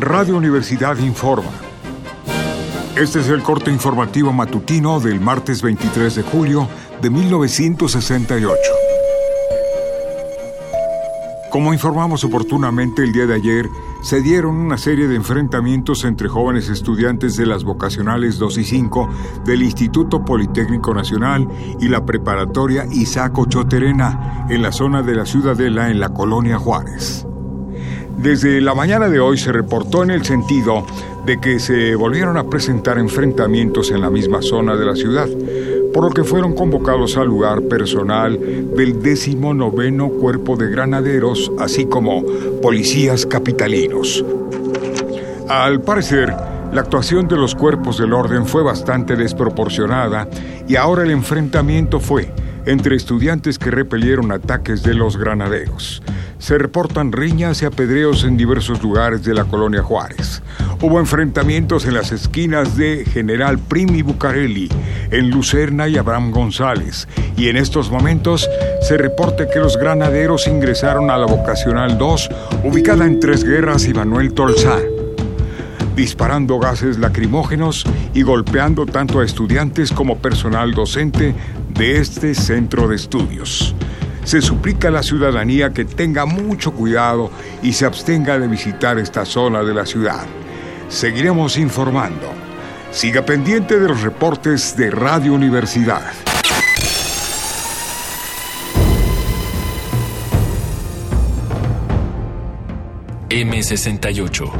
Radio Universidad informa. Este es el corte informativo matutino del martes 23 de julio de 1968. Como informamos oportunamente el día de ayer, se dieron una serie de enfrentamientos entre jóvenes estudiantes de las vocacionales 2 y 5 del Instituto Politécnico Nacional y la preparatoria Isaac Ochoterena en la zona de la Ciudadela en la colonia Juárez. Desde la mañana de hoy se reportó en el sentido de que se volvieron a presentar enfrentamientos en la misma zona de la ciudad, por lo que fueron convocados al lugar personal del 19 Cuerpo de Granaderos, así como policías capitalinos. Al parecer, la actuación de los cuerpos del orden fue bastante desproporcionada y ahora el enfrentamiento fue entre estudiantes que repelieron ataques de los granaderos se reportan riñas y apedreos en diversos lugares de la colonia Juárez. Hubo enfrentamientos en las esquinas de General Primi Bucareli, en Lucerna y Abraham González, y en estos momentos se reporta que los granaderos ingresaron a la Vocacional 2, ubicada en Tres Guerras y Manuel Tolzá, disparando gases lacrimógenos y golpeando tanto a estudiantes como personal docente de este centro de estudios se suplica a la ciudadanía que tenga mucho cuidado y se abstenga de visitar esta zona de la ciudad. Seguiremos informando. Siga pendiente de los reportes de Radio Universidad. M68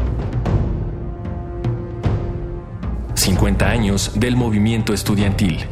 50 años del movimiento estudiantil.